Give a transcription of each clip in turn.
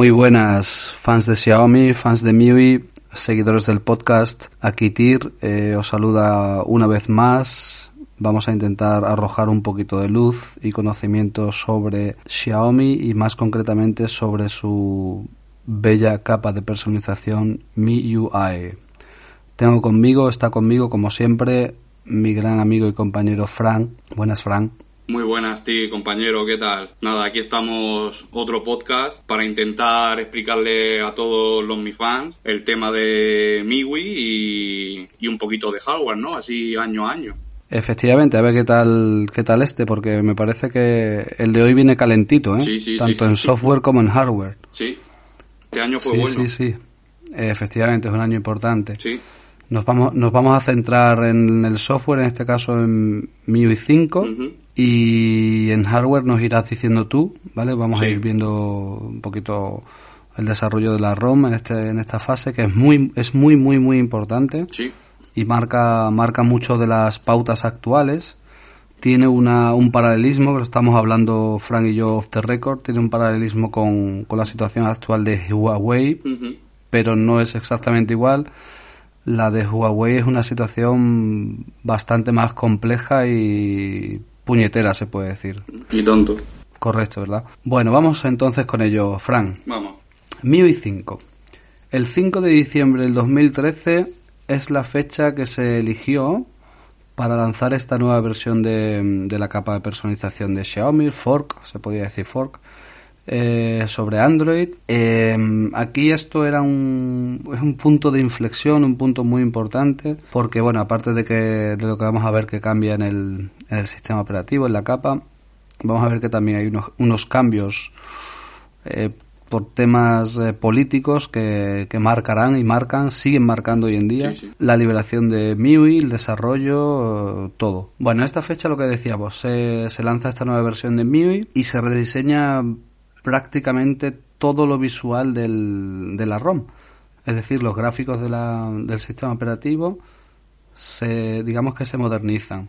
Muy buenas fans de Xiaomi, fans de MIUI, seguidores del podcast. Aquí eh, os saluda una vez más. Vamos a intentar arrojar un poquito de luz y conocimiento sobre Xiaomi y más concretamente sobre su bella capa de personalización MIUI. Tengo conmigo, está conmigo como siempre, mi gran amigo y compañero Frank. Buenas, Frank. Muy buenas, ti, compañero, ¿qué tal? Nada, aquí estamos otro podcast para intentar explicarle a todos los mi fans el tema de MIUI y, y un poquito de hardware, ¿no? Así año a año. Efectivamente, a ver qué tal, qué tal este, porque me parece que el de hoy viene calentito, ¿eh? Sí, sí, Tanto sí. en software como en hardware. Sí, este año fue sí, bueno. sí, sí. Efectivamente, es un año importante. Sí, Nos vamos, nos vamos a centrar en el software, en este caso en MIUI 5, Ujú. Y en hardware nos irás diciendo tú, ¿vale? Vamos a ir viendo un poquito el desarrollo de la ROM en este, en esta fase, que es muy, es muy, muy, muy importante sí, y marca, marca mucho de las pautas actuales. Tiene una, un paralelismo, que lo estamos hablando Frank y yo off the record, tiene un paralelismo con, con la situación actual de Huawei, pero no es exactamente igual. La de Huawei es una situación bastante más compleja y puñetera, se puede decir. y tonto. Correcto, ¿verdad? Bueno, vamos entonces con ello, Frank. Vamos. MIUI 5. El 5 de diciembre del 2013 es la fecha que se eligió para lanzar esta nueva versión de, de la capa de personalización de Xiaomi, Fork, se podría decir Fork, eh, sobre Android. Eh, aquí esto era un, es un punto de inflexión, un punto muy importante, porque bueno, aparte de que de lo que vamos a ver que cambia en el, en el sistema operativo, en la capa, vamos a ver que también hay unos, unos cambios eh, por temas eh, políticos que, que marcarán y marcan, siguen marcando hoy en día Sí, sí. la liberación de MIUI, el desarrollo, eh, todo. Bueno, a esta fecha lo que decíamos, se, se lanza esta nueva versión de MIUI y se rediseña prácticamente todo lo visual del, de la ROM. Es decir, los gráficos de la- del sistema operativo se, digamos que se modernizan.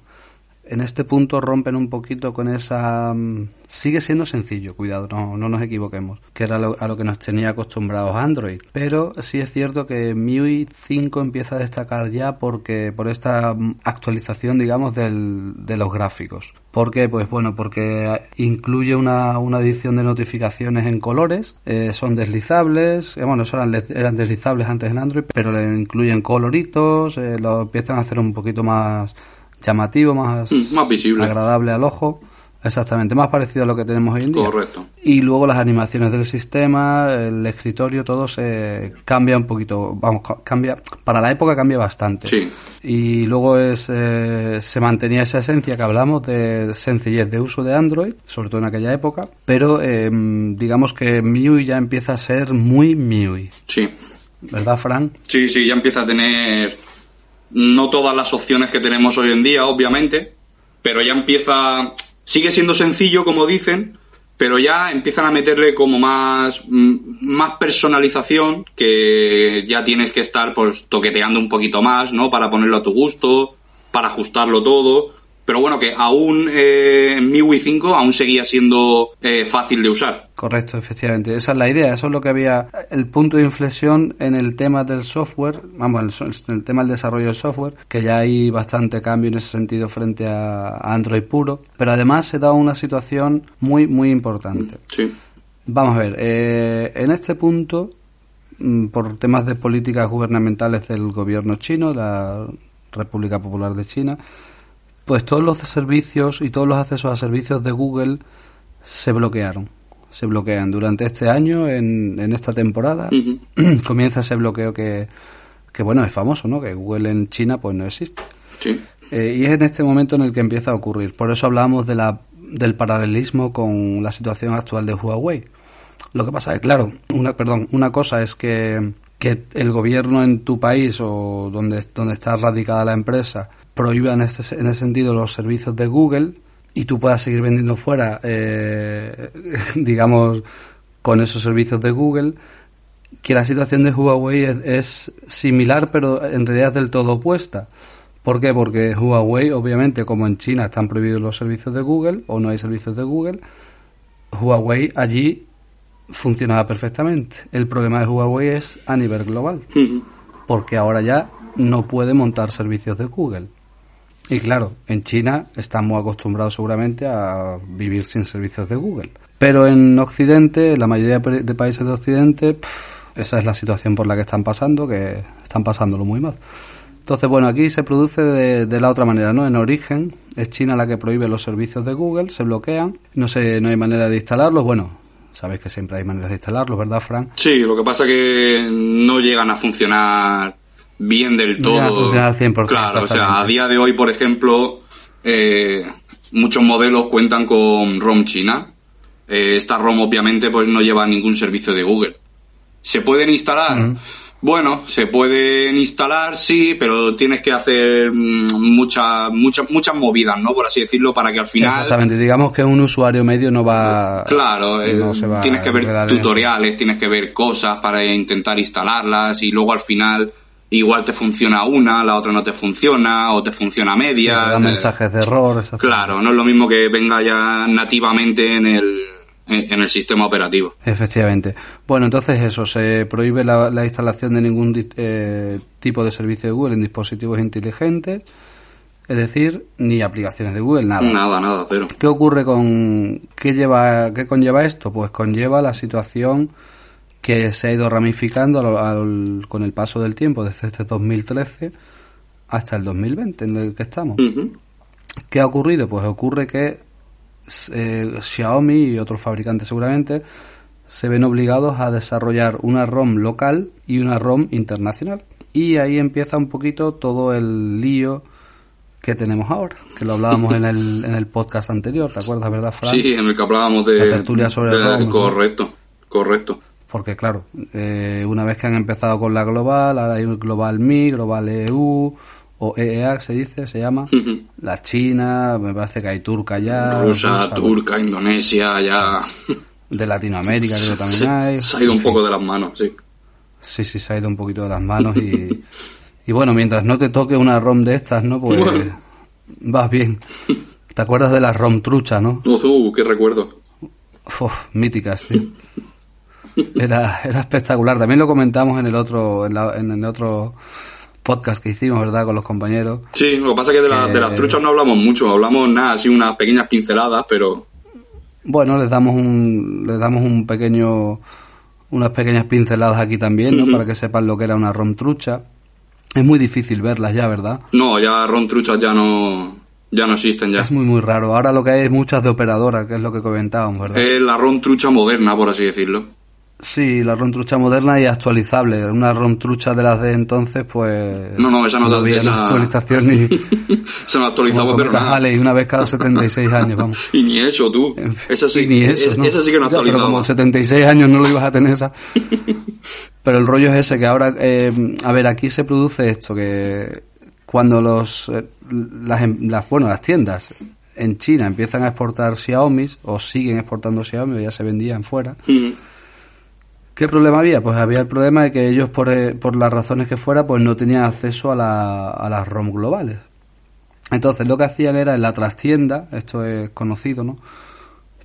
En este punto rompen un poquito con esa... mm, Sigue siendo sencillo, cuidado, no, no nos equivoquemos, que era a lo que nos tenía acostumbrados Android. Pero sí es cierto que MIUI 5 empieza a destacar ya porque por esta mm, actualización, digamos, del, de los gráficos. ¿Por qué? Pues bueno, porque incluye una, una edición de notificaciones en colores, eh, son deslizables, eh, bueno, eso eran, eran deslizables antes en Android, pero le incluyen coloritos, eh, lo empiezan a hacer un poquito más llamativo, más, Mm, más visible. agradable al ojo. Exactamente, más parecido a lo que tenemos hoy en día. Correcto. Y luego las animaciones del sistema, el escritorio, todo se cambia un poquito, vamos, ca- cambia, para la época cambia bastante. Sí. Y luego es, eh, se mantenía esa esencia que hablamos de sencillez de uso de Android, sobre todo en aquella época, pero eh, digamos que MIUI ya empieza a ser muy MIUI, Sí. ¿verdad, Fran? Sí, sí, ya empieza a tener no todas las opciones que tenemos hoy en día, obviamente, pero ya empieza, sigue siendo sencillo, como dicen, pero ya empiezan a meterle como más, mm, más personalización, que ya tienes que estar pues toqueteando un poquito más, ¿no? Para ponerlo a tu gusto, para ajustarlo todo. Pero bueno, que aún eh, en MIUI 5 aún seguía siendo eh, fácil de usar. Correcto, efectivamente. Esa es la idea. Eso es lo que había. El punto de inflexión en el tema del software, vamos, en el tema del desarrollo del software, que ya hay bastante cambio en ese sentido frente a a Android puro. Pero además se da una situación muy, muy importante. Sí. Vamos a ver, eh, en este punto, mm, por temas de políticas gubernamentales del gobierno chino, la República Popular de China, pues todos los servicios y todos los accesos a servicios de Google se bloquearon. Se bloquean durante este año, en, en esta temporada, comienza ese bloqueo que, que, bueno, es famoso, ¿no? Que Google en China pues no existe. Sí. Eh, y es en este momento en el que empieza a ocurrir. Por eso hablamos de la, del paralelismo con la situación actual de Huawei. Lo que pasa es claro, una, perdón, una cosa es que, que el gobierno en tu país o donde, donde está radicada la empresa prohíba en ese, en ese sentido los servicios de Google y tú puedas seguir vendiendo fuera, eh, digamos, con esos servicios de Google, que la situación de Huawei es, es similar, pero en realidad es del todo opuesta. ¿Por qué? Porque Huawei, obviamente, como en China están prohibidos los servicios de Google o no hay servicios de Google, Huawei allí funcionaba perfectamente. El problema de Huawei es a nivel global, porque ahora ya no puede montar servicios de Google. Y claro, en China estamos acostumbrados seguramente a vivir sin servicios de Google. Pero en Occidente, la mayoría de países de Occidente, esa es la situación por la que están pasando, que están pasándolo muy mal. Entonces, bueno, aquí se produce de, la otra manera, ¿no? En origen, es China la que prohíbe los servicios de Google, se bloquean, no sé, no hay manera de instalarlos, bueno, sabéis que siempre hay maneras de instalarlos, ¿verdad, Frank? Sí, lo que pasa es que no llegan a funcionar bien del todo. No funcionar al 100%. Claro, o sea, a día de hoy, por ejemplo, eh, muchos modelos cuentan con ROM China. Eh, esta ROM obviamente pues no lleva ningún servicio de Google. ¿Se pueden instalar? Bueno, se pueden instalar, sí, pero tienes que hacer mm, muchas muchas muchas movidas, ¿no? Por así decirlo, para que al final. Exactamente. Digamos que un usuario medio no va. Claro. Eh, tienes que ver tutoriales, tienes que ver cosas para intentar instalarlas y luego al final igual te funciona una, la otra no te funciona o te funciona media. da mensajes de error. Claro, no es lo mismo que venga ya nativamente en el en el sistema operativo. Efectivamente. Bueno, entonces eso, se prohíbe la, instalación de ningún eh, tipo de servicio de Google en dispositivos inteligentes, es decir, ni aplicaciones de Google, nada. Nada, nada, pero. ¿Qué ocurre con, qué lleva, qué conlleva esto? Pues conlleva la situación que se ha ido ramificando con el paso del tiempo desde este 2013 hasta el 2020 en el que estamos. ¿Qué ha ocurrido? Pues ocurre que eh, Xiaomi y otros fabricantes seguramente se ven obligados a desarrollar una ROM local y una ROM internacional. Y ahí empieza un poquito todo el lío que tenemos ahora, que lo hablábamos en el, en el podcast anterior, ¿te acuerdas, verdad, Frank? Sí, en el que hablábamos de... La tertulia sobre ROM. Correcto, correcto. Porque claro, eh, una vez que han empezado con la global, ahora hay un global Mi, global EU, o EEA se dice, se llama, la China, me parece que hay turca ya. Rusa, turca, Indonesia, ya. De Latinoamérica creo que también hay. Se ha ido un poco de las manos, sí. Sí, sí, se ha ido un poquito de las manos y, y bueno, mientras no te toque una ROM de estas, ¿no? Pues vas bien. ¿Te acuerdas de la ROM trucha, no? Uh, qué recuerdo. Uf, míticas, tío. Era, era espectacular. También lo comentamos en el otro, en, la, en el otro podcast que hicimos, ¿verdad? Con los compañeros. Sí, lo que pasa es que de, de las truchas no hablamos mucho, hablamos nada, así unas pequeñas pinceladas, pero... Bueno, les damos un, les damos un pequeño, unas pequeñas pinceladas aquí también, ¿no? Para que sepan lo que era una rom trucha. Es muy difícil verlas ya, ¿verdad? No, ya rom truchas ya no, ya no existen ya. Es muy, muy raro. Ahora lo que hay es muchas de operadoras, que es lo que comentábamos, ¿verdad? Es la rom trucha moderna, por así decirlo. Sí, la ROM trucha moderna y actualizable. Una ROM trucha de las de entonces, pues. No, no, esa no, no había esa... actualización ni. se no actualizaba, pero nada. y una vez cada 76 años, vamos. y ni eso, tú. Esa sí, ni eso, ¿no? Esa sí que no actualizaba. pero como 76 años no lo ibas a tener esa. pero el rollo es ese, que ahora. Eh, a ver, aquí se produce esto, que cuando los. Eh, las, em, las, bueno, las tiendas en China empiezan a exportar Xiaomi, o siguen exportando Xiaomi, o ya se vendían fuera. ¿Qué problema había? Pues había el problema de que ellos, por, eh, por las razones que fuera, pues no tenían acceso a, la, a las ROM globales. Entonces lo que hacían era en la trastienda, esto es conocido, ¿no?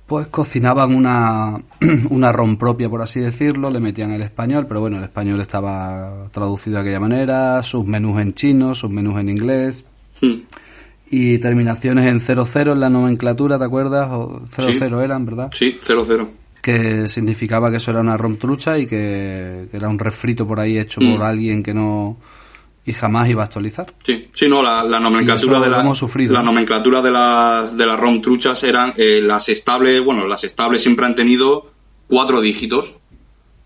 Pues cocinaban una, una ROM propia, por así decirlo, le metían el español, pero bueno, el español estaba traducido de aquella manera, sus menús en chino, sus menús en inglés. Hmm. Y terminaciones en 00 en la nomenclatura, ¿te acuerdas? O 00 eran, ¿verdad? Sí, 00 que significaba que eso era una rom trucha y que, era un refrito por ahí hecho por mm. alguien que no y jamás iba a actualizar. Sí, sí, no, la, nomenclatura de la, la nomenclatura de las de las ROM truchas eran eh, las estables, bueno, las estables siempre han tenido cuatro dígitos.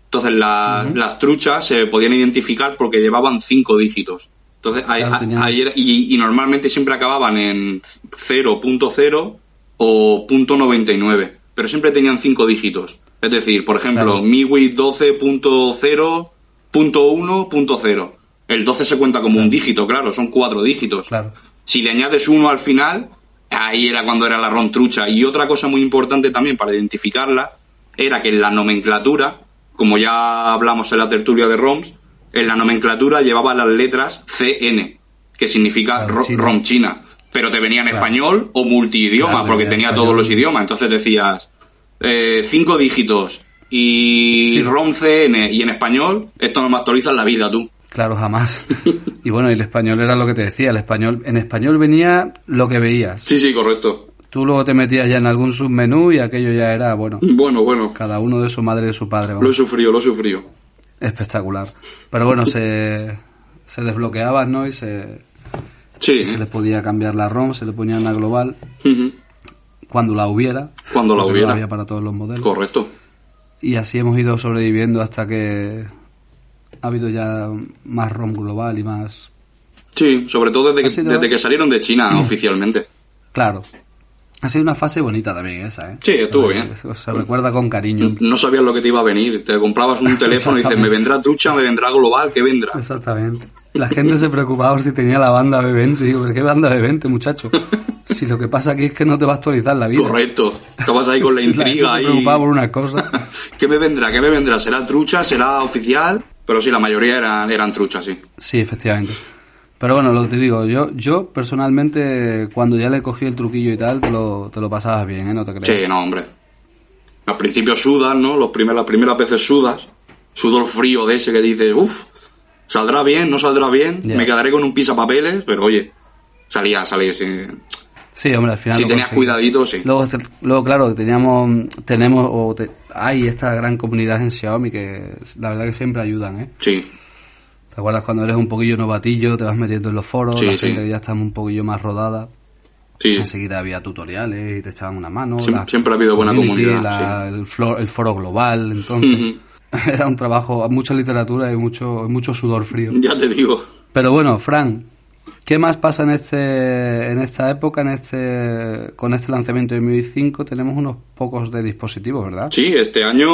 Entonces las truchas se podían identificar porque llevaban cinco dígitos. Entonces y, y, normalmente siempre acababan en 0.0 o .99 pero siempre tenían cinco dígitos. Es decir, por ejemplo, MIUI 12.0.1.0. El 12 se cuenta como un dígito, claro, son cuatro dígitos. Claro. Si le añades uno al final, ahí era cuando era la ROM trucha. Y otra cosa muy importante también para identificarla era que en la nomenclatura, como ya hablamos en la tertulia de ROMs, en la nomenclatura llevaba las letras CN, que significa ROM china pero te venía en español o multidioma, porque tenía todos los idiomas. Entonces decías, eh, cinco dígitos, y Sí. ROM CN y en español, esto no me actualiza la vida, tú. Claro, jamás. y bueno, el español era lo que te decía, el español, en español venía lo que veías. Sí, sí, correcto. Tú luego te metías ya en algún submenú y aquello ya era, bueno, Bueno, bueno, cada uno de su madre y de su padre. vamos. lo he sufrido, lo he sufrido. Espectacular. Pero bueno, se, se desbloqueaban, ¿no? Y se, Sí, se le podía cambiar la ROM, se le ponía una global cuando la hubiera. Cuando la hubiera. No había para todos los modelos. correcto. Y así hemos ido sobreviviendo hasta que ha habido ya más ROM global y más... Sí, sobre todo desde que, desde que salieron de China oficialmente. Claro. Ha sido una fase bonita también esa, ¿eh? Sí, estuvo bien. Se, se recuerda con cariño. No sabías lo que te iba a venir. Te comprabas un teléfono y dices, me vendrá trucha, me vendrá global, ¿qué vendrá? Exactamente. La gente se preocupaba por si tenía la banda B20. Digo, ¿pero qué banda B20, muchacho? Si lo que pasa aquí es que no te va a actualizar la vida. Correcto. Estabas ahí con la intriga se ahí. preocupaba por una cosa. ¿Qué me vendrá? ¿Qué me vendrá? ¿Será trucha? ¿Será oficial? Pero sí, la mayoría eran, eran truchas, sí. Sí, efectivamente. Pero bueno, lo que te digo, yo, yo personalmente, cuando ya le cogí el truquillo y tal, te lo, te lo pasabas bien, ¿eh? No te creas. Sí, no, hombre. Al principio sudas, ¿no? Los primer- las primeras veces sudas. Sudor frío de ese que dices, uff, saldrá bien, no saldrá bien. Me quedaré con un pisapapeles, pero oye, salía, salía. Sí. Sí, hombre, al final. Si tenías conseguí. cuidadito, sí. Luego, luego, claro, teníamos, tenemos, o te- hay esta gran comunidad en Xiaomi que la verdad que siempre ayudan, ¿eh? Sí, ¿Te acuerdas cuando eres un poquillo novatillo, te vas metiendo en los foros, Sí, la sí. gente que ya está un poquillo más rodada, sí. enseguida había tutoriales y te echaban una mano. Siem- la siempre ha habido buena comunidad, la- el, foro global, entonces. era un trabajo, mucha literatura y mucho, mucho sudor frío. Ya te digo. Pero bueno, Fran, ¿qué más pasa en este, en esta época, en este, con este lanzamiento de MIUI 5? Tenemos unos pocos de dispositivos, ¿verdad? Sí, este año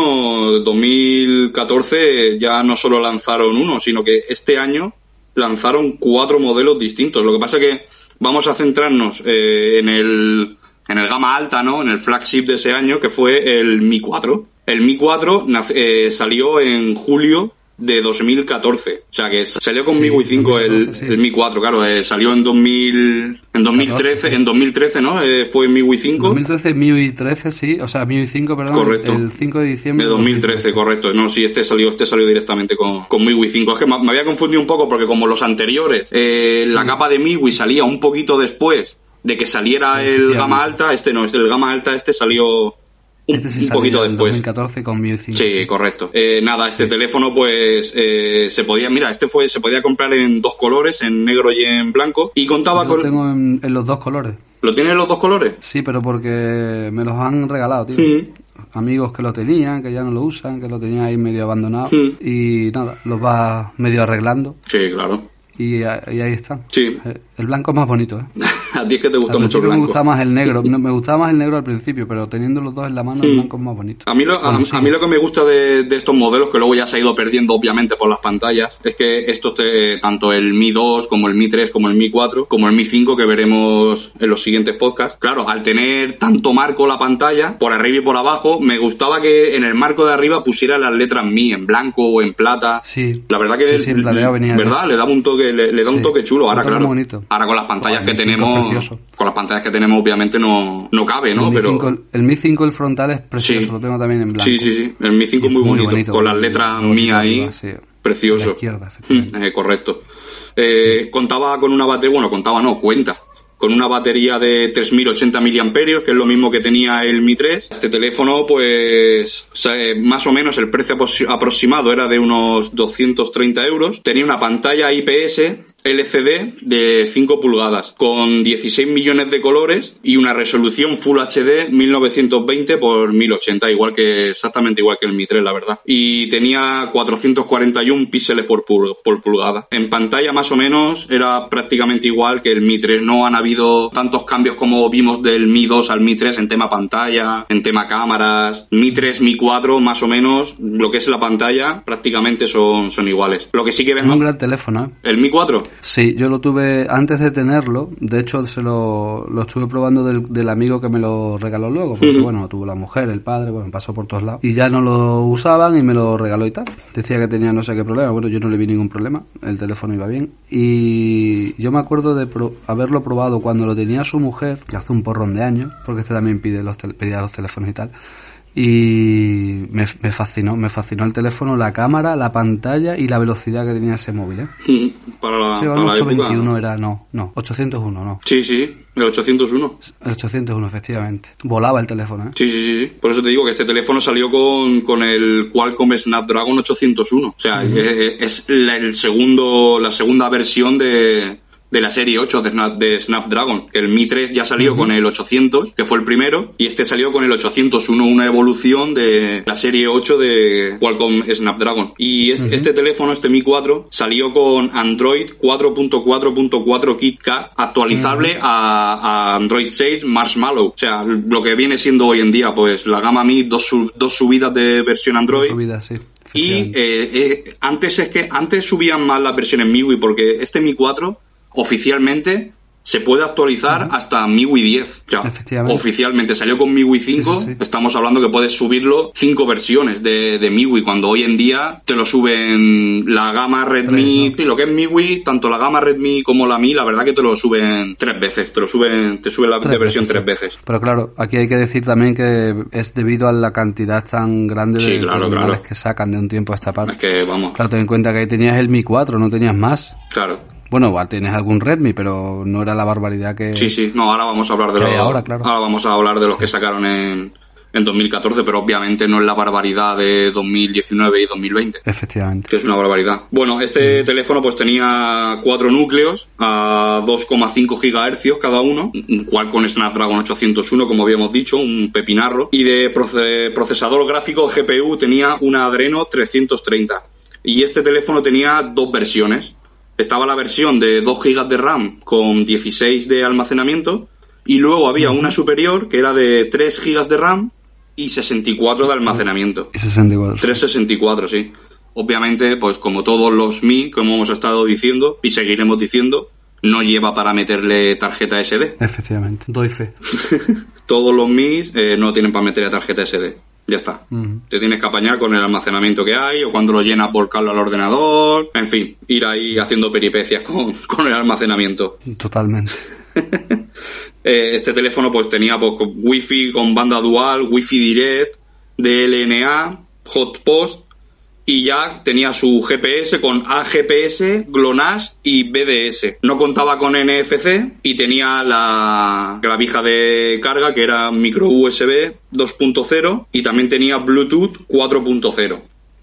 2014 ya no solo lanzaron uno, sino que este año lanzaron cuatro modelos distintos. Lo que pasa que vamos a centrarnos eh, en el en el gama alta, ¿no? En el flagship de ese año que fue el Mi 4. El Mi 4 nace- eh, salió en julio de 2014. O sea que salió con Sí, MIUI 5 el, 2014, sí. el Mi 4, claro, eh, salió en 2000 en 2013, 14, sí. en 2013, ¿no? Eh, fue MIUI 5. 2013 MIUI 13, sí, o sea, MIUI 5, perdón, Correcto. el 5 de diciembre De 2013, correcto. No, sí, este salió, este salió directamente con, con MIUI 5. Es que me, me había confundido un poco porque como los anteriores, eh, la capa de MIUI salía un poquito después de que saliera el gama alta, este no, el gama alta este salió un, Este sí un salió poquito en después. 2014 con 5. Sí, correcto. Eh, nada, este teléfono pues eh, se podía, mira, este fue se podía comprar en dos colores, en negro y en blanco y contaba Yo con lo tengo en, en los dos colores. ¿Lo tiene en los dos colores? Sí, pero porque me los han regalado, tío. Sí. Amigos que lo tenían, que ya no lo usan, que lo tenían ahí medio abandonado. Sí. Y nada, los va medio arreglando. Sí, claro. Y, y ahí están. Sí. Eh, El blanco es más bonito, ¿eh? A ti es que te gusta Al mucho el principio me blanco. gustaba más el negro. No, me gustaba más el negro al principio, pero teniendo los dos en la mano, el blanco es más bonito. A mí, lo, a, a mí lo que me gusta de, de estos modelos, que luego ya se ha ido perdiendo obviamente por las pantallas, es que estos, te- tanto el Mi 2 como el Mi 3 como el Mi 4, como el Mi 5 que veremos en los siguientes podcasts, claro, al tener tanto marco la pantalla, por arriba y por abajo, me gustaba que en el marco de arriba pusiera las letras Mi en blanco o en plata. Sí. La verdad que Sí, sí, en plateado venía ¿verdad? bien. Le daba un toque, le, le da un Sí. toque chulo. Ahora, Un toque claro. muy bonito. Ahora con las pantallas que Mi 5 es tenemos, con las pantallas que tenemos obviamente no, no cabe, ¿no? el, Mi Pero 5, el Mi 5, el frontal es precioso, Sí. lo tengo también en blanco. Sí, sí, sí. El Mi 5 es muy, muy bonito, bonito, con las letras mías ahí. arriba, sí. Precioso. La izquierda. Mm, eh, correcto. Eh, contaba con una batería, bueno, contaba no, cuenta. Con una batería de 3080 miliamperios, que es lo mismo que tenía el Mi 3. Este teléfono, pues, más o menos el precio aproximado era de unos 230 euros. Tenía una pantalla IPS LCD de 5 pulgadas con 16 millones de colores y una resolución Full HD 1920 por 1080, igual que exactamente igual que el Mi 3, la verdad. Y tenía 441 píxeles por, pul- por pulgada. En pantalla más o menos era prácticamente igual que el Mi 3. No han habido tantos cambios como vimos del Mi 2 al Mi 3 en tema pantalla, en tema cámaras. Mi 3, Mi 4, más o menos, lo que es la pantalla, prácticamente son, son iguales. Lo que sí que Es vemos... un gran teléfono, ¿eh? El Mi 4, Sí, yo lo tuve antes de tenerlo. De hecho, se lo, lo estuve probando del, del amigo que me lo regaló luego. Porque, bueno, tuvo la mujer, el padre, bueno, pasó por todos lados. Y ya no lo usaban y me lo regaló y tal. Decía que tenía no sé qué problema. Bueno, yo no le vi ningún problema. El teléfono iba bien. Y yo me acuerdo de pro- haberlo probado cuando lo tenía su mujer, que hace un porrón de años, porque este también pide los pedía los teléfonos y tal. Y me, me fascinó, me fascinó el teléfono, la cámara, la pantalla y la velocidad que tenía ese móvil, ¿eh? Para la, Sí, el para la 821 época. era, no, no, 801, no. Sí, sí, el 801. El 801, efectivamente. Volaba el teléfono, ¿eh? Sí, sí, sí, sí. Por eso te digo que este teléfono salió con, con el Qualcomm Snapdragon 801. O sea, es, es la, el segundo, la segunda versión de, de la serie 8 de, Snap- de Snapdragon. El Mi 3 ya salió con el 800, que fue el primero, y este salió con el 801, una evolución de la serie 8 de Qualcomm Snapdragon. Y es- este teléfono, este Mi 4, salió con Android 4.4.4 KitKat actualizable a, a Android 6 Marshmallow. O sea, lo que viene siendo hoy en día, pues la gama Mi, dos, sub- dos subidas de versión Android. Subida, sí. Y eh, eh, antes es que antes subían más las versiones MIUI porque este Mi 4 oficialmente se puede actualizar hasta MIUI 10. O sea, Efectivamente. oficialmente salió con MIUI 5. Sí, sí, sí. Estamos hablando que puedes subirlo cinco versiones de, de MIUI cuando hoy en día te lo suben la gama Redmi, Tres, lo que es MIUI, tanto la gama Redmi como la Mi, la verdad que te lo suben tres veces, te lo suben, te suben la Tres versión veces, tres veces. Pero claro, aquí hay que decir también que es debido a la cantidad tan grande de claro, terminales claro. que sacan de un tiempo a esta parte. Es que vamos, Claro, ten en cuenta que ahí tenías el Mi 4, no tenías más. claro. Bueno, igual tienes algún Redmi, pero no era la barbaridad que... Sí, sí, no, ahora vamos a hablar de ahora, claro. vamos a hablar de los que sacaron en, en 2014, pero obviamente no es la barbaridad de 2019 y 2020 Efectivamente. que es una barbaridad. Bueno, este teléfono pues tenía cuatro núcleos a 2,5 GHz cada uno, un Qualcomm Snapdragon 801 como habíamos dicho, un pepinarro, y de proce- procesador gráfico GPU tenía una Adreno 330. Y este teléfono tenía dos versiones. Estaba la versión de 2 GB de RAM con 16 de almacenamiento y luego había una superior que era de 3 GB de RAM y 64 de almacenamiento. Y 64. 364, sí. Obviamente, pues como todos los Mi, como hemos estado diciendo y seguiremos diciendo, no lleva para meterle tarjeta SD. Efectivamente. Doy fe. Todos los Mi eh, no tienen para meterle tarjeta SD. Ya está. Te tienes que apañar con el almacenamiento que hay o cuando lo llenas por cable al ordenador. En fin, ir ahí haciendo peripecias con, con el almacenamiento. Totalmente. Eh, este teléfono pues tenía pues, wifi con banda dual, wifi direct, DLNA, hotpost y ya tenía su GPS con AGPS, GLONASS y BDS. No contaba con NFC y tenía la clavija de carga que era micro USB 2.0 y también tenía Bluetooth 4.0.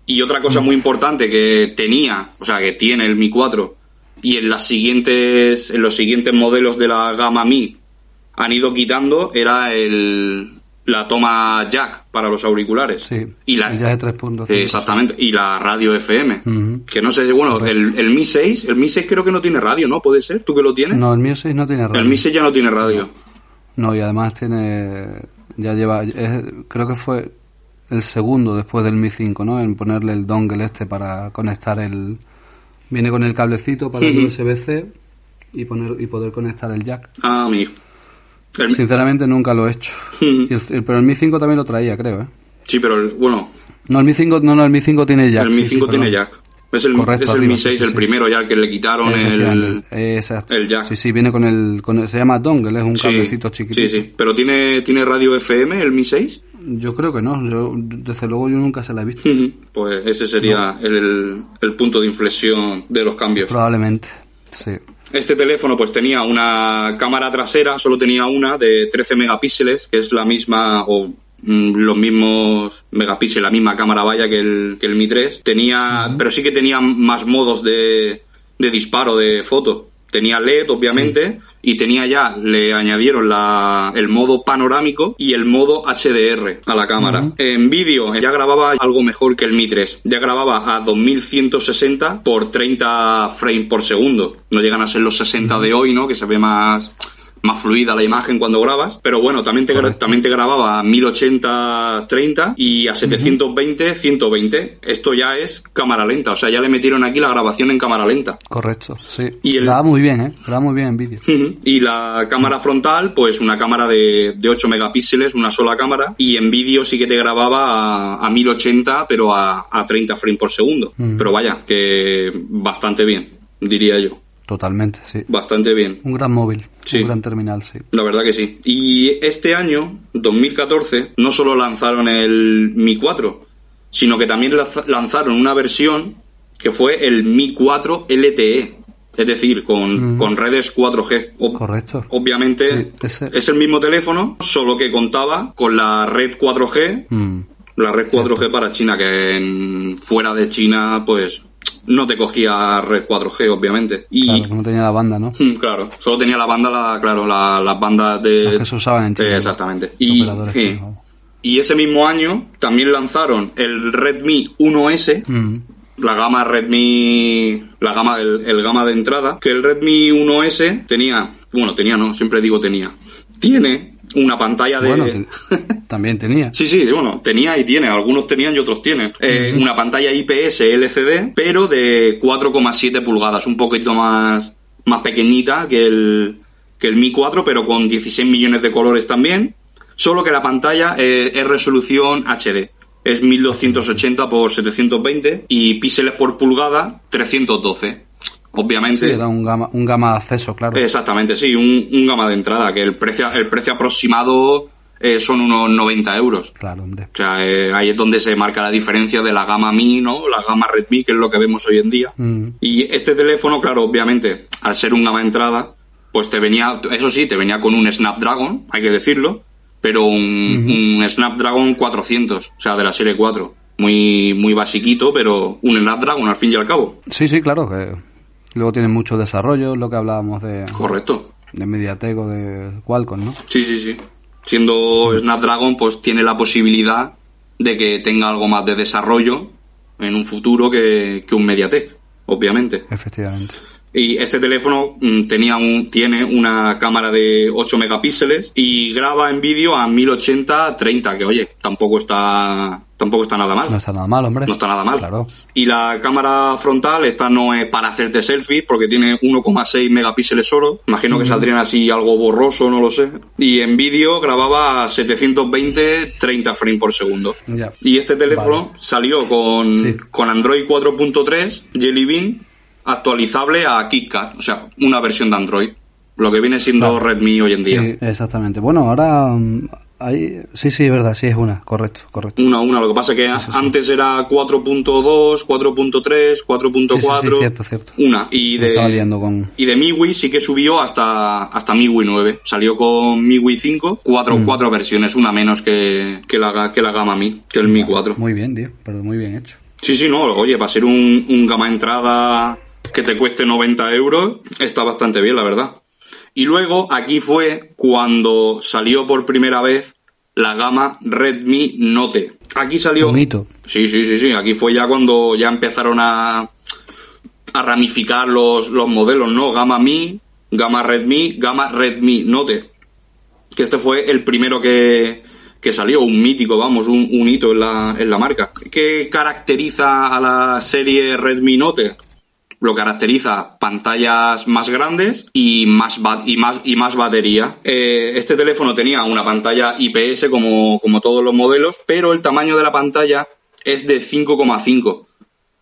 Y otra cosa muy importante que tenía, o sea, que tiene el Mi 4 y en las siguientes en los siguientes modelos de la gama Mi han ido quitando era el la toma jack para los auriculares. Sí. Y la, El jack de 3.5, Exactamente. Y la radio FM. Que no sé, bueno, el, el Mi 6, el Mi 6 creo que no tiene radio, ¿no? ¿Puede ser? ¿Tú que lo tienes? No, el mío 6 no tiene radio. el Mi 6 ya no tiene radio. No, y además tiene. Ya lleva. es- creo que fue el segundo después del Mi 5, ¿no? En ponerle el dongle este para conectar el. Viene con el cablecito para el. USB-C y, poner, y poder conectar el jack. Ah, amigo. El- Sinceramente nunca lo he hecho. Ujú. Y el- el- pero el Mi 5 también lo traía, creo, ¿eh? Sí, pero el- bueno, No, el Mi 5, no, no, el Mi 5 tiene jack. el Mi sí, sí, 5 tiene jack. Es el, Correcto, es el arriba, Mi sí, 6, sí, el primero ya que le quitaron el... Exacto. el jack. Sí, sí, viene con el, con el- Se llama dongle, es un cablecito chiquitito. Sí, sí. Pero tiene, tiene radio FM el Mi 6. Yo creo que no. Yo, desde luego yo nunca se la he visto. Pues ese sería el, el punto de inflexión de los cambios. Probablemente. Sí. Este teléfono pues tenía una cámara trasera, solo tenía una de 13 megapíxeles, que es la misma o mm, los mismos megapíxeles, la misma cámara vaya que el, que el Mi 3. Tenía, pero sí que tenía más modos de, de disparo de foto. Tenía LED, obviamente, y tenía ya, le añadieron la, el modo panorámico y el modo HDR a la cámara. En vídeo ya grababa algo mejor que el Mi 3. Ya grababa a 2160 por 30 frames por segundo. No llegan a ser los 60 de hoy, ¿no? Que se ve más más fluida la imagen cuando grabas, pero bueno, también te, Correcto. también te grababa a 1080 30 y a 720 120. Esto ya es cámara lenta, o sea, ya le metieron aquí la grabación en cámara lenta. Correcto, sí. Y el- Graba muy bien, ¿eh? Graba muy bien en vídeo. Y la cámara frontal, pues una cámara de, de 8 megapíxeles, una sola cámara. Y en vídeo sí que te grababa a, a 1080, pero a, a 30 frames por segundo. Mm. Pero vaya, que bastante bien, diría yo. Totalmente, sí. Bastante bien. Un gran móvil, Sí. un gran terminal, sí. La verdad que sí. Y este año, 2014, no solo lanzaron el Mi 4, sino que también lanzaron una versión que fue el Mi 4 LTE. Es decir, con, con redes 4G. Ob- Correcto. Obviamente Sí, ese- es el mismo teléfono, solo que contaba con la red 4G, Mm, la red 4G para China, que en- fuera de China, pues no te cogía red 4G, obviamente. Y claro, no tenía la banda, ¿no? Mm, Claro, solo tenía la banda, la, claro, la- las bandas de... Las que se usaban en China, Eh, exactamente. Y, eh, y ese mismo año también lanzaron el Redmi 1S, Mm, la gama Redmi, la gama, el, el gama de entrada, que el Redmi 1S tenía, bueno, tenía no, siempre digo tenía, tiene una pantalla de... Bueno, ten- también tenía. Sí, sí, bueno, tenía y tiene, algunos tenían y otros tienen. Eh, Una pantalla IPS LCD, pero de 4,7 pulgadas, un poquito más, más pequeñita que el, que el Mi 4, pero con 16 millones de colores también. Solo que la pantalla eh, es resolución HD. Es 1280 por 720 y píxeles por pulgada 312. Obviamente. Sí, era un gama, un gama de acceso, claro. Exactamente, sí, un, un gama de entrada, que el precio, el precio aproximado eh, son unos 90 euros. Claro, hombre. O sea, eh, ahí es donde se marca la diferencia de la gama Mi, ¿no? La gama Redmi, que es lo que vemos hoy en día. Mm, Y este teléfono, claro, obviamente, al ser un gama de entrada, pues te venía, eso sí, te venía con un Snapdragon, hay que decirlo, pero un, un Snapdragon 400, o sea, de la serie 4. Muy, muy basiquito, pero un Snapdragon al fin y al cabo. Sí, sí, claro. Que luego tiene mucho desarrollo, lo que hablábamos de, Correcto. de Mediatek o de Qualcomm, ¿no? Sí, sí, sí. Siendo Snapdragon, pues tiene la posibilidad de que tenga algo más de desarrollo en un futuro que, que un Mediatek, obviamente. Efectivamente. Y este teléfono mm, tenía un, tiene una cámara de 8 megapíxeles y graba en vídeo a 1080-30, que oye, tampoco está, tampoco está nada mal. No está nada mal, hombre. No está nada mal. Claro. Y la cámara frontal, esta no es para hacerte selfies, porque tiene 1,6 megapíxeles solo. Imagino que saldrían así algo borroso, no lo sé. Y en vídeo grababa a 720, 30 frames por segundo. Ya. Y este teléfono salió con, Sí. con Android 4.3, Jelly Bean, actualizable a KitKat, o sea, una versión de Android. Lo que viene siendo Claro. Redmi hoy en día. Sí, exactamente. Bueno, ahora mm, hay... Sí, sí, es verdad, sí es una. Correcto, correcto. Una a una, lo que pasa es que Sí, sí, sí. antes era 4.2, 4.3, 4.4. Sí, sí, sí, cierto, cierto. Una. Y Me de, con... y de MIUI sí que subió hasta, hasta MIUI 9. Salió con MIUI 5, cuatro, Mm. cuatro versiones, una menos que, que, la, que la gama Mi, que el Mi 4. Muy bien, tío, pero muy bien hecho. Sí, sí, no, oye, para ser un, un gama entrada que te cueste 90 euros, está bastante bien, la verdad. Y luego aquí fue cuando salió por primera vez la gama Redmi Note. Aquí salió... Un hito. Sí, sí, sí, sí. Aquí fue ya cuando ya empezaron a, a ramificar los, los modelos, ¿no? Gama Mi, gama Redmi, gama Redmi Note. Que este fue el primero que, que salió, un mítico, vamos, un, un hito en la, en la marca. ¿Qué caracteriza a la serie Redmi Note? Lo caracteriza pantallas más grandes y más, y más, y más batería. Eh, este teléfono tenía una pantalla IPS como, como todos los modelos, pero el tamaño de la pantalla es de 5,5. O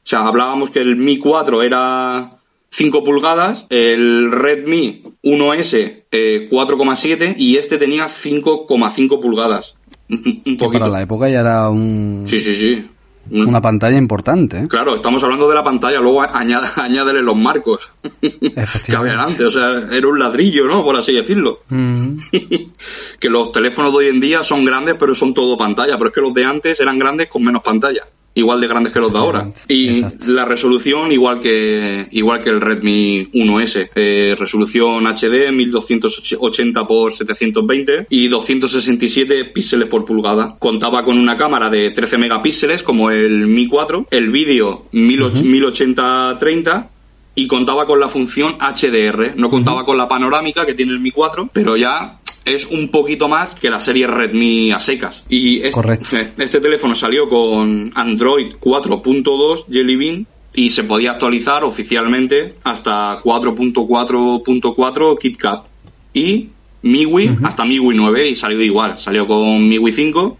sea, hablábamos que el Mi 4 era 5 pulgadas, el Redmi 1S eh, 4,7 y este tenía 5,5 pulgadas. Un Que para la época ya era un... Sí, sí, sí. Un- una pantalla importante, ¿eh? Claro, estamos hablando de la pantalla, luego añade- añádele los marcos que habían antes, o sea, era un ladrillo, ¿no? Por así decirlo. Mm, que los teléfonos de hoy en día son grandes, pero son todo pantalla, pero es que los de antes eran grandes con menos pantalla, igual de grandes que los de ahora. Y Exacto. la resolución igual que igual que el Redmi 1S, eh, resolución HD 1280 x 720 y 267 píxeles por pulgada. Contaba con una cámara de 13 megapíxeles como el Mi 4, el vídeo 1080-30 y contaba con la función HDR. No contaba con la panorámica que tiene el Mi 4, pero ya es un poquito más que la serie Redmi a secas. Y Correcto. este teléfono salió con Android 4.2 Jelly Bean y se podía actualizar oficialmente hasta 4.4.4 KitKat. Y MIUI hasta MIUI 9 y salió igual. Salió con MIUI 5,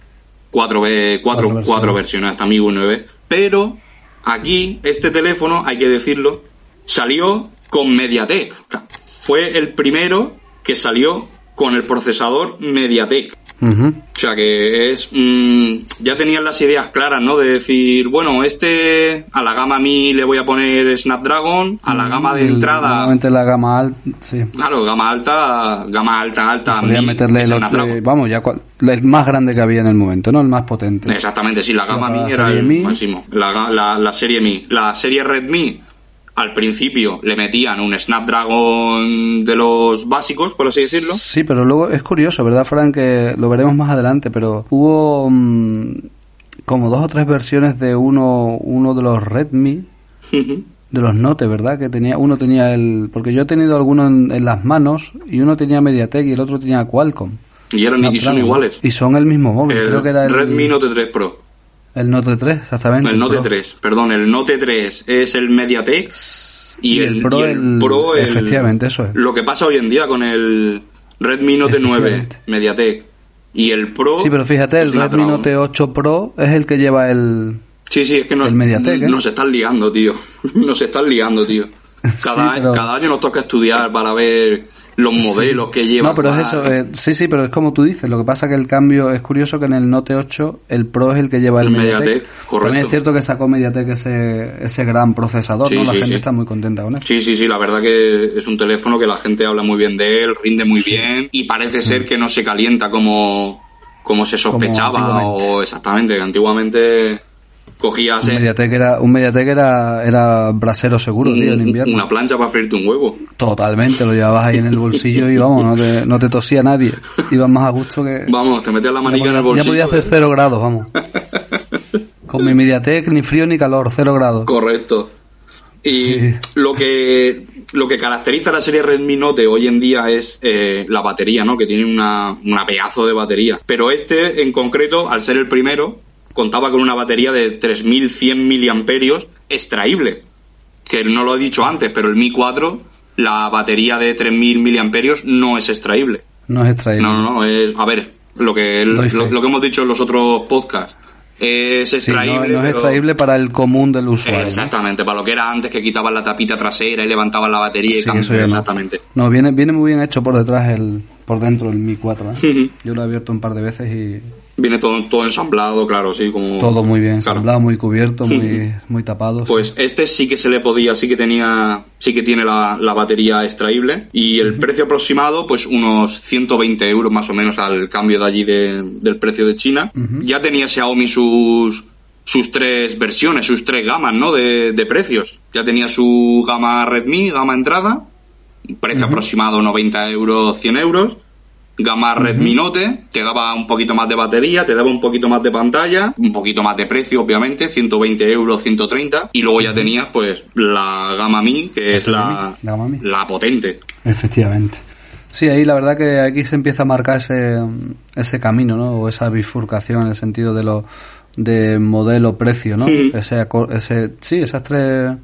4, v, 4, Cuatro cuatro versiones. versiones hasta MIUI 9. Pero aquí, este teléfono, hay que decirlo, salió con MediaTek. Fue el primero que salió con el procesador MediaTek. O sea que es. Mm, ya tenían las ideas claras, ¿no? De decir, bueno, este a la gama Mi le voy a poner Snapdragon, a la gama de entrada. Normalmente la gama alta, sí. Claro, gama alta, gama alta, alta. Solían meterle el, vamos, ya el más grande que había en el momento, ¿no? El más potente. Exactamente, sí, la gama Mi era el máximo. La, la, la serie Mi. La serie Redmi al principio le metían un Snapdragon de los básicos, por así decirlo. Sí, pero luego es curioso, ¿verdad, Frank? Que lo veremos más adelante, pero hubo mm, como dos o tres versiones de uno, uno de los Redmi. De los Note, ¿verdad? Que tenía, uno tenía el, porque yo he tenido alguno en, las manos y uno tenía MediaTek y el otro tenía Qualcomm. Y eran y son iguales. Y son el mismo móvil, creo que era el Redmi Note 3 Pro. El Note 3, exactamente. El, Note 3, perdón, el Note 3 es el MediaTek y, el, Pro, el, Pro efectivamente, eso es. Lo que pasa hoy en día con el Redmi Note 9 MediaTek y el Pro. Sí, pero fíjate, el Redmi Note 8 Pro es el que lleva el. Sí, sí, es que no, el MediaTek, ¿eh? nos están liando, tío. Nos están liando, tío. Cada, cada año nos toca estudiar para ver los modelos que llevan. No, pero es eso, eh, sí, sí, pero es como tú dices. Lo que pasa que el cambio es curioso que en el Note 8 el Pro es el que lleva el, Mediatek. También es cierto que sacó Mediatek ese, ese gran procesador, ¿no? La gente está muy contenta con él. Sí, sí, sí, la verdad que es un teléfono que la gente habla muy bien de él, rinde muy bien y parece ser mm. que no se calienta como, como se sospechaba o exactamente, que antiguamente cogías... Un Mediatek era, un Mediatek era, era brasero seguro, tío, en invierno. Una plancha para freírte un huevo. Totalmente, lo llevabas ahí en el bolsillo y vamos, no te, no te tosía nadie. Ibas más a gusto que... Vamos, te metías la manilla en el bolsillo. Ya podía hacer cero grados, vamos. Con mi Mediatek ni frío ni calor, cero grados. Correcto. Y lo que lo que caracteriza a la serie Redmi Note hoy en día es eh, la batería, ¿no? Que tiene una, una pedazo de batería. Pero este, en concreto, al ser el primero, contaba con una batería de 3100 miliamperios extraíble. Que no lo he dicho antes, pero el Mi 4, la batería de 3000 miliamperios no es extraíble. No es extraíble. No, no, es. A ver, lo que, lo, que hemos dicho en los otros podcasts. Es extraíble. no, es extraíble para el común del usuario. Exactamente, para lo que era antes que quitaban la tapita trasera y levantaban la batería y. Exactamente. No, viene, viene muy bien hecho por detrás, el por dentro el Mi 4. ¿eh? Yo lo he abierto un par de veces y Viene todo, todo ensamblado, claro, sí, como... Todo muy bien ensamblado, muy cubierto, muy, muy tapado. Pues este sí que se le podía, sí que tenía, sí que tiene la, batería extraíble y el precio aproximado, pues unos 120 euros más o menos al cambio de allí del precio de China. Ya tenía Xiaomi sus, sus tres versiones, sus tres gamas, ¿no? De, de precios. Ya tenía su gama Redmi, gama entrada, precio aproximado 90 euros, 100 euros gama Redmi Note, te daba un poquito más de batería, te daba un poquito más de pantalla, un poquito más de precio, obviamente, 120 euros, 130, y luego ya tenías pues la gama Mi, que es la, la potente. Efectivamente. Sí, ahí la verdad que aquí se empieza a marcar ese, ese camino, ¿no? O esa bifurcación en el sentido de lo de modelo-precio, ¿no? ese, ese, sí, esas tres...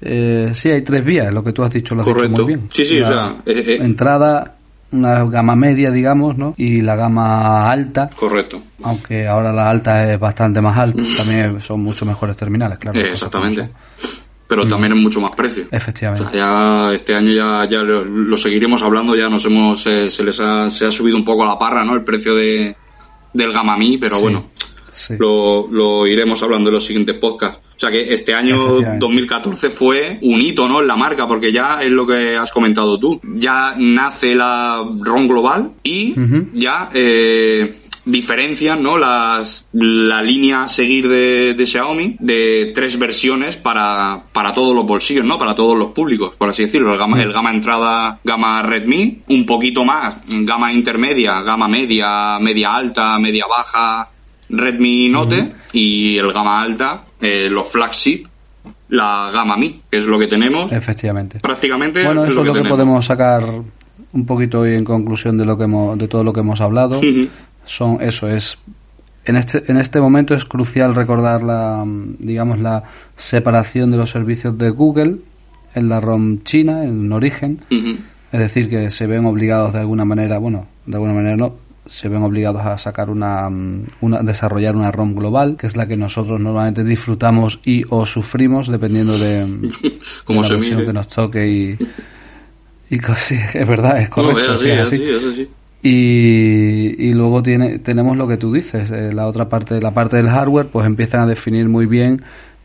Eh, sí, hay tres vías, lo que tú has dicho, lo has dicho muy bien. Sí, sí, o sea... Eh, eh, entrada, una gama media, digamos, ¿no? Y la gama alta. Correcto. Aunque ahora la alta es bastante más alta, también son mucho mejores terminales, claro. exactamente. Pero mm. también es mucho más precio. Efectivamente. ya este año ya, ya lo, seguiremos hablando, ya nos hemos, eh, se les ha, se ha subido un poco la parra, ¿no? El precio de, del Gama Mi, pero bueno, lo, lo iremos hablando en los siguientes podcasts. O sea que este año 2014 fue un hito, ¿no? En la marca, porque ya es lo que has comentado tú. Ya nace la ROM global y ya eh, diferencian, ¿no? Las, la línea a seguir de, Xiaomi de tres versiones para, para todos los bolsillos, ¿no? Para todos los públicos, por así decirlo. El gama, el gama entrada, gama Redmi, un poquito más, gama intermedia, gama media, media alta, media baja, Redmi Note y el gama alta, eh, los flagship, la gama Mi, que es lo que tenemos. Efectivamente. Prácticamente. Bueno, eso es lo que, podemos sacar un poquito hoy en conclusión de lo que hemos, de todo lo que hemos hablado. Son eso es en este, en este momento es crucial recordar la digamos la separación de los servicios de Google en la ROM china, en origen. Es decir, que se ven obligados de alguna manera, bueno, de alguna manera no, se ven obligados a sacar una, una desarrollar una ROM global, que es la que nosotros normalmente disfrutamos y o sufrimos dependiendo de, de la versión que nos toque y y casi, es verdad, es correcto. así, Y, y, luego tiene, tenemos lo que tú dices, eh, la otra parte, la parte del hardware, pues empiezan a definir muy bien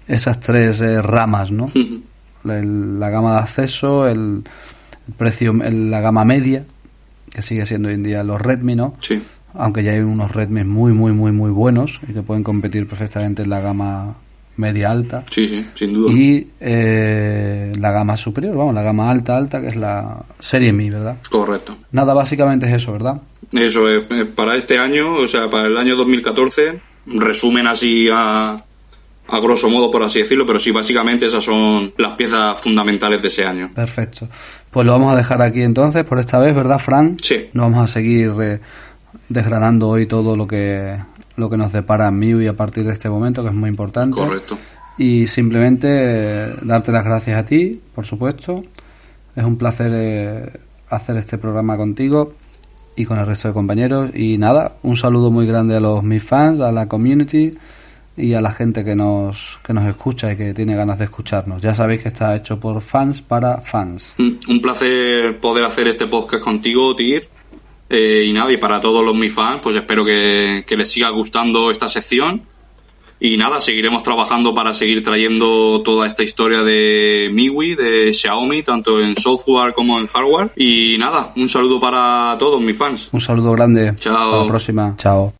esas tres eh, ramas, ¿no? la, gama de acceso, el, precio, la gama media, que sigue siendo hoy en día los Redmi, ¿no? Sí. Aunque ya hay unos Redmi muy, muy, muy, muy buenos y que pueden competir perfectamente en la gama media alta. Sí, sí, sin duda. Y eh, la gama superior, vamos, la gama alta, alta, que es la serie Mi, ¿verdad? Correcto. Nada, básicamente es eso, ¿verdad? Eso es, eh, para este año, o sea, para el año 2014, resumen así a, a grosso modo, por así decirlo, pero sí, básicamente esas son las piezas fundamentales de ese año. Perfecto. Pues lo vamos a dejar aquí entonces por esta vez, ¿verdad, Fran? Sí. No vamos a seguir eh, desgranando hoy todo lo que lo que nos depara MIUI a partir de este momento, que es muy importante. Correcto. Y simplemente eh, darte las gracias a ti, por supuesto. Es un placer eh, hacer este programa contigo y con el resto de compañeros. Y nada, un saludo muy grande a los mis fans, a la community y a la gente que nos, que nos escucha y que tiene ganas de escucharnos. Ya sabéis que está hecho por fans para fans. Mm, un placer poder hacer este podcast contigo, Tir. Eh, y nada, y para todos los mi fans, pues espero que, les siga gustando esta sección. Y nada, seguiremos trabajando para seguir trayendo toda esta historia de MIUI, de Xiaomi, tanto en software como en hardware. Y nada, un saludo para todos mis fans. Un saludo grande. Chao. Hasta la próxima. Chao.